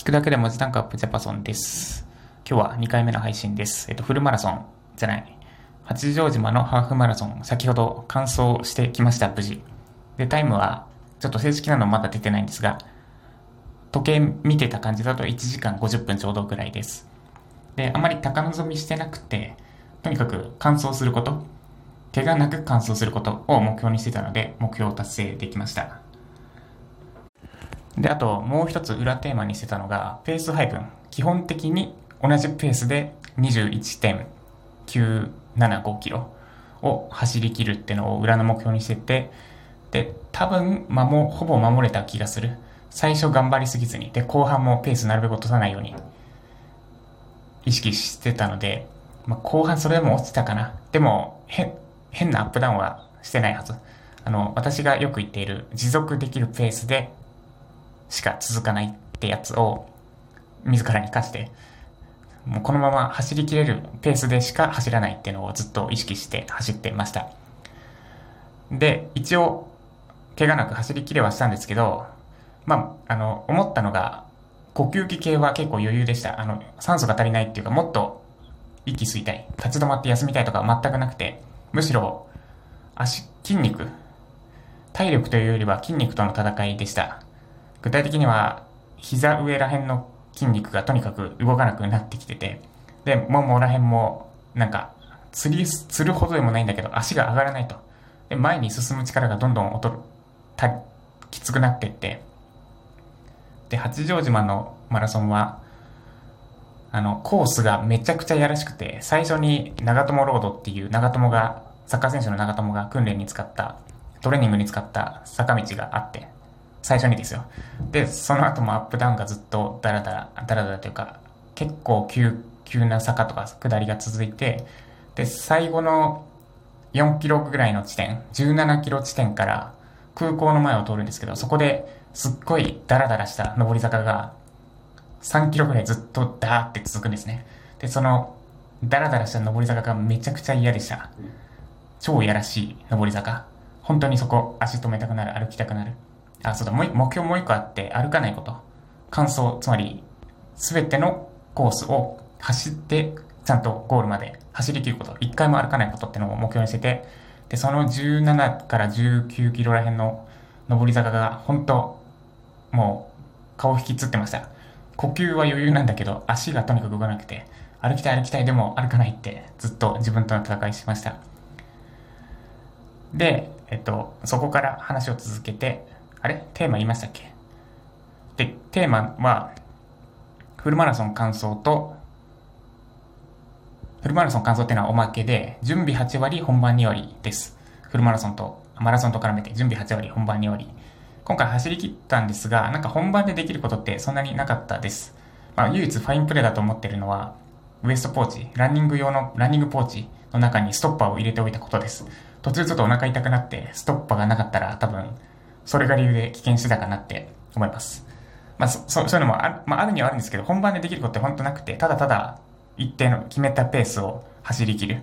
聞くだけで文字単価アップジャパソンです。今日は2回目の配信です。えっと、フルマラソンじゃない。八丈島のハーフマラソン、先ほど完走してきました、無事。で、タイムは、ちょっと正式なのまだ出てないんですが、時計見てた感じだと1時間50分ちょうどぐらいです。で、あまり高望みしてなくて、とにかく完走すること、怪我なく完走することを目標にしてたので、目標を達成できました。で、あともう一つ裏テーマにしてたのが、ペース配分。基本的に同じペースで21.975キロを走り切るっていうのを裏の目標にしてて、で、多分、ま、もうほぼ守れた気がする。最初頑張りすぎずに、で、後半もペースなるべく落とさないように意識してたので、まあ、後半それでも落ちたかな。でも、変、変なアップダウンはしてないはず。あの、私がよく言っている持続できるペースでしか続かないってやつを自らに課して、もうこのまま走りきれるペースでしか走らないっていうのをずっと意識して走ってました。で、一応、怪我なく走りきれはしたんですけど、まあ、あの、思ったのが、呼吸器系は結構余裕でした。あの、酸素が足りないっていうか、もっと息吸いたい、立ち止まって休みたいとか全くなくて、むしろ、足、筋肉、体力というよりは筋肉との戦いでした。具体的には、膝上ら辺の筋肉がとにかく動かなくなってきてて、で、ももら辺も、なんか、釣り、釣るほどでもないんだけど、足が上がらないと。で、前に進む力がどんどん劣る、た、きつくなってって、で、八丈島のマラソンは、あの、コースがめちゃくちゃやらしくて、最初に長友ロードっていう長友が、サッカー選手の長友が訓練に使った、トレーニングに使った坂道があって、最初にですよ。で、その後もアップダウンがずっとダラダラ、ダラダラというか、結構急、急な坂とか下りが続いて、で、最後の4キロぐらいの地点、17キロ地点から空港の前を通るんですけど、そこですっごいダラダラした上り坂が3キロぐらいずっとダーって続くんですね。で、そのダラダラした上り坂がめちゃくちゃ嫌でした。超やらしい上り坂。本当にそこ足止めたくなる、歩きたくなる。あ、そうだ、もう目標もう一個あって歩かないこと。完走、つまり全てのコースを走ってちゃんとゴールまで走り切ること。一回も歩かないことってのを目標にしてて、で、その17から19キロら辺の上り坂が本当もう顔引きつってました。呼吸は余裕なんだけど足がとにかく動かなくて歩きたい歩きたいでも歩かないってずっと自分との戦いしました。で、えっと、そこから話を続けて、あれ？テーマ言いましたっけ？で、テーマは、フルマラソン完走と、フルマラソン完走っていうのはおまけで、準備8割、本番2割です。フルマラソンと、マラソンと絡めて、準備8割、本番2割。今回走り切ったんですが、なんか本番でできることってそんなになかったです。まあ、唯一ファインプレーだと思ってるのは、ウエストポーチ、ランニング用のランニングポーチの中にストッパーを入れておいたことです。途中ちょっとお腹痛くなって、ストッパーがなかったら多分、それが理由で危険してたかなって思います。まあ、そ、そういうのもある、まあ、あるにはあるんですけど、本番でできることって本当なくて、ただただ一定の決めたペースを走り切る。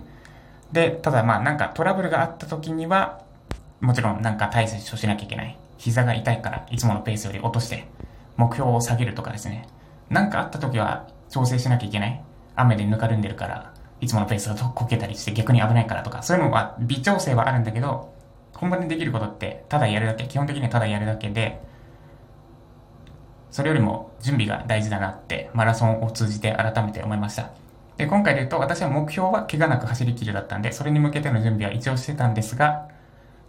で、ただまあなんかトラブルがあった時には、もちろんなんか対処しなきゃいけない。膝が痛いからいつものペースより落として、目標を下げるとかですね。なんかあった時は調整しなきゃいけない。雨でぬかるんでるから、いつものペースだとこけたりして逆に危ないからとか、そういうのは微調整はあるんだけど、本番でできることってただやるだけ、基本的にはただやるだけで、それよりも準備が大事だなってマラソンを通じて改めて思いました。で、今回で言うと私は目標は怪我なく走り切るだったんで、それに向けての準備は一応してたんですが、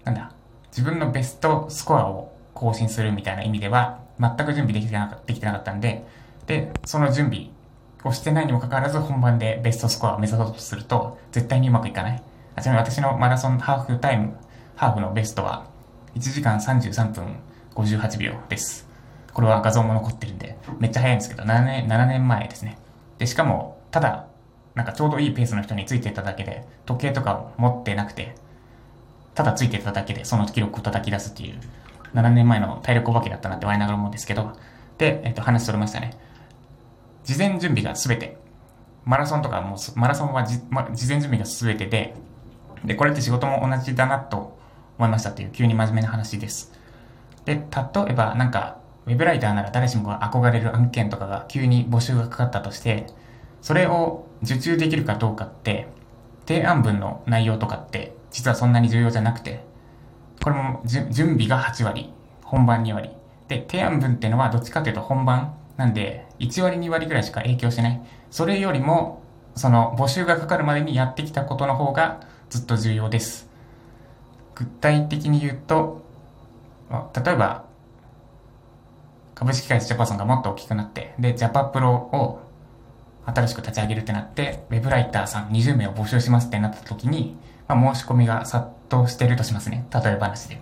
なんだ、自分のベストスコアを更新するみたいな意味では、全く準備できてなかできてなかったんで、で、その準備をしてないにもかかわらず本番でベストスコアを目指そうとすると、絶対にうまくいかない。ちなみに私のマラソンハーフタイム、ハーフのベストは、1時間33分58秒です。これは画像も残ってるんで、めっちゃ早いんですけど、7年、7年前ですね。で、しかも、ただ、なんかちょうどいいペースの人についてただけで、時計とか持ってなくて、ただついてただけでその記録を叩き出すっていう、7年前の体力お化けだったなって我ながら思うんですけど、で、えっと、話それましたね。事前準備が全て。マラソンとかも、マラソンはじ、ま、事前準備が全てで、で、これって仕事も同じだなと思いましたっていう急に真面目な話です。で、例えばなんか、ウェブライターなら誰しもが憧れる案件とかが急に募集がかかったとして、それを受注できるかどうかって、提案文の内容とかって実はそんなに重要じゃなくて、これも準備が8割、本番2割。で、提案文っていうのはどっちかというと本番なんで、1割2割ぐらいしか影響しない。それよりも、その募集がかかるまでにやってきたことの方がずっと重要です。具体的に言うと、例えば、株式会社ジャパソンがもっと大きくなって、で、ジャパプロを新しく立ち上げるってなって、ウェブライターさん20名を募集しますってなった時に、まあ、申し込みが殺到してるとしますね。例え話で。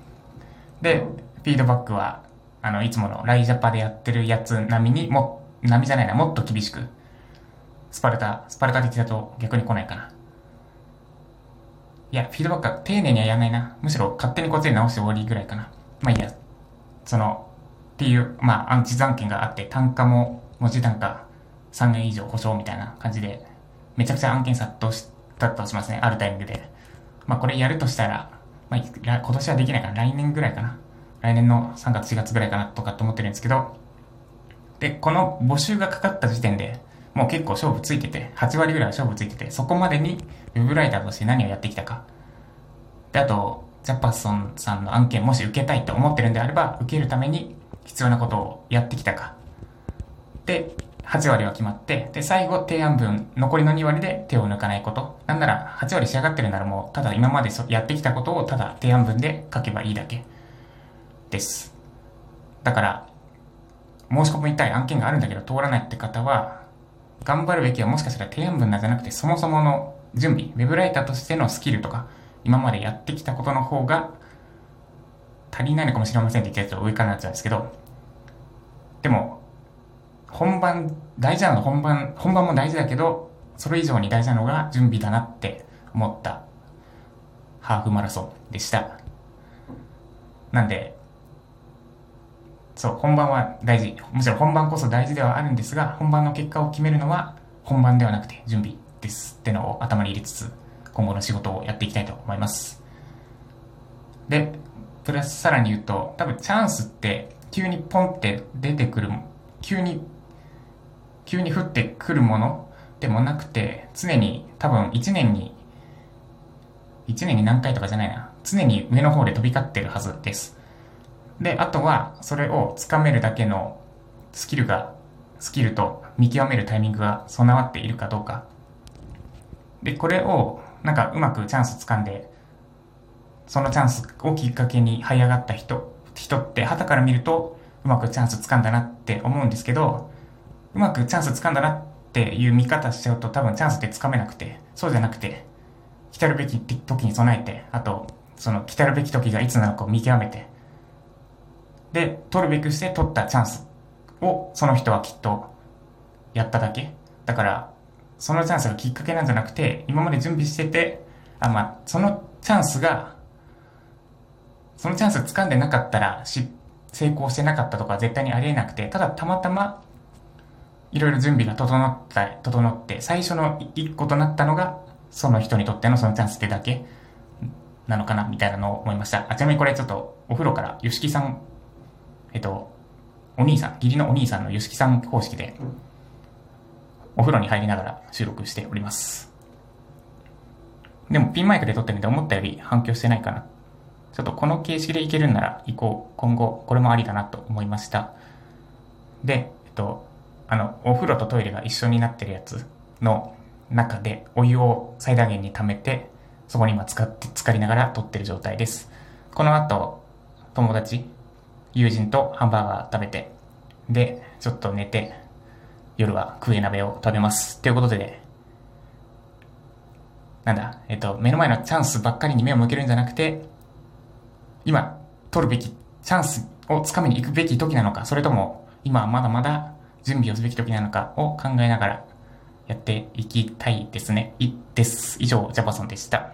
で、フィードバックは、あの、いつものライジャパでやってるやつ並みに、も、並みじゃないな、もっと厳しく。スパルタ、スパルタ的だと逆に来ないかな。いや、フィードバックは丁寧にはやらないな。むしろ勝手にこっちで直して終わりぐらいかな。まあいいや。その、っていう、まあ、暗地残件があって、単価も文字単価3年以上保証みたいな感じで、めちゃくちゃ案件殺到したとしますね、あるタイミングで。まあこれやるとしたら、まあ今年はできないかな、来年ぐらいかな。来年の3月4月ぐらいかなとかって思ってるんですけど、で、この募集がかかった時点で、もう結構勝負ついてて、8割ぐらい勝負ついてて、そこまでに web ライターとして何をやってきたか。で、あと、ジャパソンさんの案件もし受けたいと思ってるんであれば、受けるために必要なことをやってきたか。で、8割は決まって、で、最後提案分、残りの2割で手を抜かないこと。なんなら、8割仕上がってるならもう、ただ今までやってきたことをただ提案文で書けばいいだけです。だから、申し込みたい案件があるんだけど通らないって方は、頑張るべきはもしかしたら提案文なんじゃなくて、そもそもの準備、ウェブライターとしてのスキルとか、今までやってきたことの方が足りないのかもしれませんって言っちゃうと上からなっちゃうんですけど、でも、本番、大事なの本番、本番も大事だけど、それ以上に大事なのが準備だなって思ったハーフマラソンでした。なんで、そう、本番は大事。むしろ本番こそ大事ではあるんですが、本番の結果を決めるのは本番ではなくて準備ですってのを頭に入れつつ、今後の仕事をやっていきたいと思います。で、プラスさらに言うと、多分チャンスって急にポンって出てくる、急に急に降ってくるものでもなくて、常に多分1年に、1年に何回とかじゃないな。常に上の方で飛び交ってるはずです。で、あとは、それをつかめるだけのスキルが、スキルと見極めるタイミングが備わっているかどうか。で、これを、なんかうまくチャンス掴んで、そのチャンスをきっかけに這い上がった人、人って、旗から見ると、うまくチャンス掴んだなって思うんですけど、うまくチャンス掴んだなっていう見方しちゃうと多分チャンスって掴めなくて、そうじゃなくて、来たるべき時に備えて、あと、その来たるべき時がいつなのかを見極めて、で、取るべくして取ったチャンスをその人はきっとやっただけ。だから、そのチャンスがきっかけなんじゃなくて、今まで準備してて、あ、まあ、そのチャンスが、そのチャンス掴んでなかったらし、成功してなかったとか絶対にありえなくて、ただたまたまいろいろ準備が整った、整って、最初の一個となったのが、その人にとってのそのチャンスってだけなのかな、みたいなのを思いました。あ、ちなみにこれちょっと、お風呂から、吉木さん、えっと、お兄さん、義理のお兄さんの吉木さん方式で、お風呂に入りながら収録しております。でも、ピンマイクで撮ってみて思ったより反響してないかな。ちょっとこの形式でいけるんなら、以降、今後、これもありだなと思いました。で、えっと、あの、お風呂とトイレが一緒になってるやつの中でお湯を最大限に溜めて、そこに今使って、浸かりながら撮ってる状態です。この後、友達、友人とハンバーガー食べて、で、ちょっと寝て、夜はクエ鍋を食べます。ということで、なんだ、えっと、目の前のチャンスばっかりに目を向けるんじゃなくて、今、取るべきチャンスをつかみに行くべき時なのか、それとも、今はまだまだ準備をすべき時なのかを考えながらやっていきたいですね。いです。以上、ジャパソンでした。